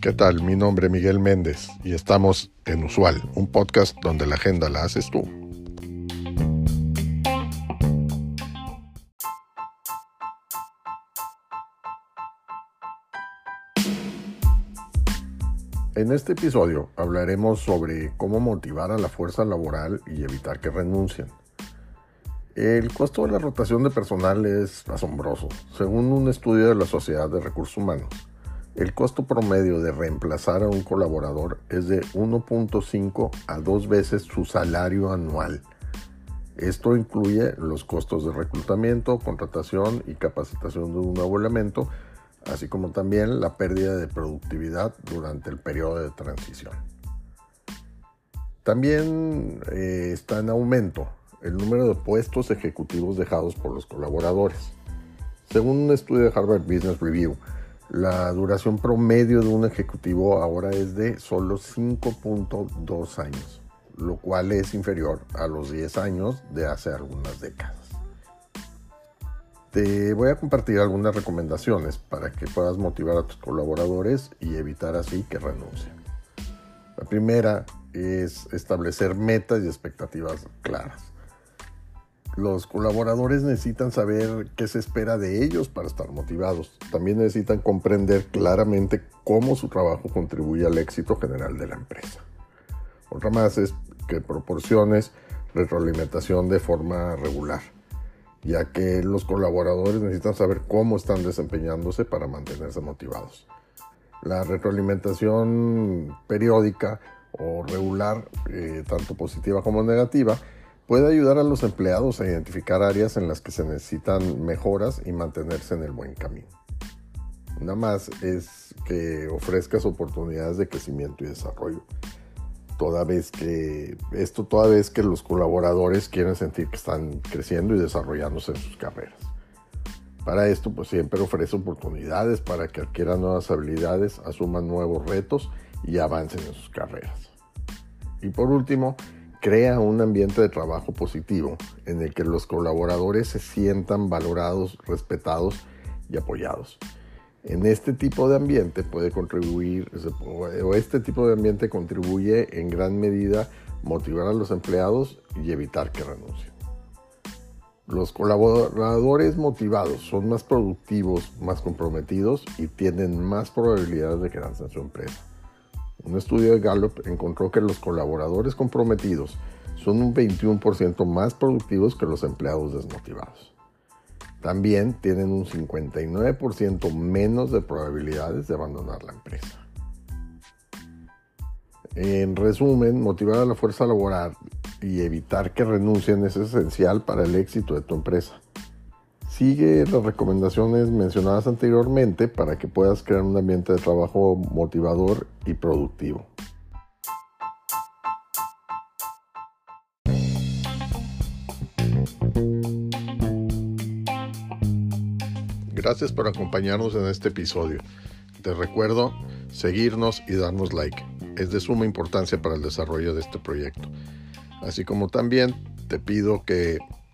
¿Qué tal? Mi nombre es Miguel Méndez y estamos en Usual, un podcast donde la agenda la haces tú. En este episodio hablaremos sobre cómo motivar a la fuerza laboral y evitar que renuncien. El costo de la rotación de personal es asombroso. Según un estudio de la Sociedad de Recursos Humanos, el costo promedio de reemplazar a un colaborador es de 1.5 a 2 veces su salario anual. Esto incluye los costos de reclutamiento, contratación y capacitación de un nuevo elemento, así como también la pérdida de productividad durante el periodo de transición. También eh, está en aumento el número de puestos ejecutivos dejados por los colaboradores. Según un estudio de Harvard Business Review, la duración promedio de un ejecutivo ahora es de solo 5.2 años, lo cual es inferior a los 10 años de hace algunas décadas. Te voy a compartir algunas recomendaciones para que puedas motivar a tus colaboradores y evitar así que renuncien. La primera es establecer metas y expectativas claras. Los colaboradores necesitan saber qué se espera de ellos para estar motivados. También necesitan comprender claramente cómo su trabajo contribuye al éxito general de la empresa. Otra más es que proporciones retroalimentación de forma regular ya que los colaboradores necesitan saber cómo están desempeñándose para mantenerse motivados. La retroalimentación periódica o regular, eh, tanto positiva como negativa, puede ayudar a los empleados a identificar áreas en las que se necesitan mejoras y mantenerse en el buen camino. Nada más es que ofrezcas oportunidades de crecimiento y desarrollo toda vez que esto toda vez que los colaboradores quieren sentir que están creciendo y desarrollándose en sus carreras. Para esto, pues siempre ofrece oportunidades para que adquieran nuevas habilidades, asuman nuevos retos y avancen en sus carreras. Y por último, crea un ambiente de trabajo positivo en el que los colaboradores se sientan valorados, respetados y apoyados en este tipo de ambiente puede contribuir, o este tipo de ambiente contribuye en gran medida motivar a los empleados y evitar que renuncien. Los colaboradores motivados son más productivos, más comprometidos y tienen más probabilidades de quedarse en su empresa. Un estudio de Gallup encontró que los colaboradores comprometidos son un 21% más productivos que los empleados desmotivados también tienen un 59% menos de probabilidades de abandonar la empresa. En resumen, motivar a la fuerza laboral y evitar que renuncien es esencial para el éxito de tu empresa. Sigue las recomendaciones mencionadas anteriormente para que puedas crear un ambiente de trabajo motivador y productivo. Gracias por acompañarnos en este episodio. Te recuerdo seguirnos y darnos like. Es de suma importancia para el desarrollo de este proyecto. Así como también te pido que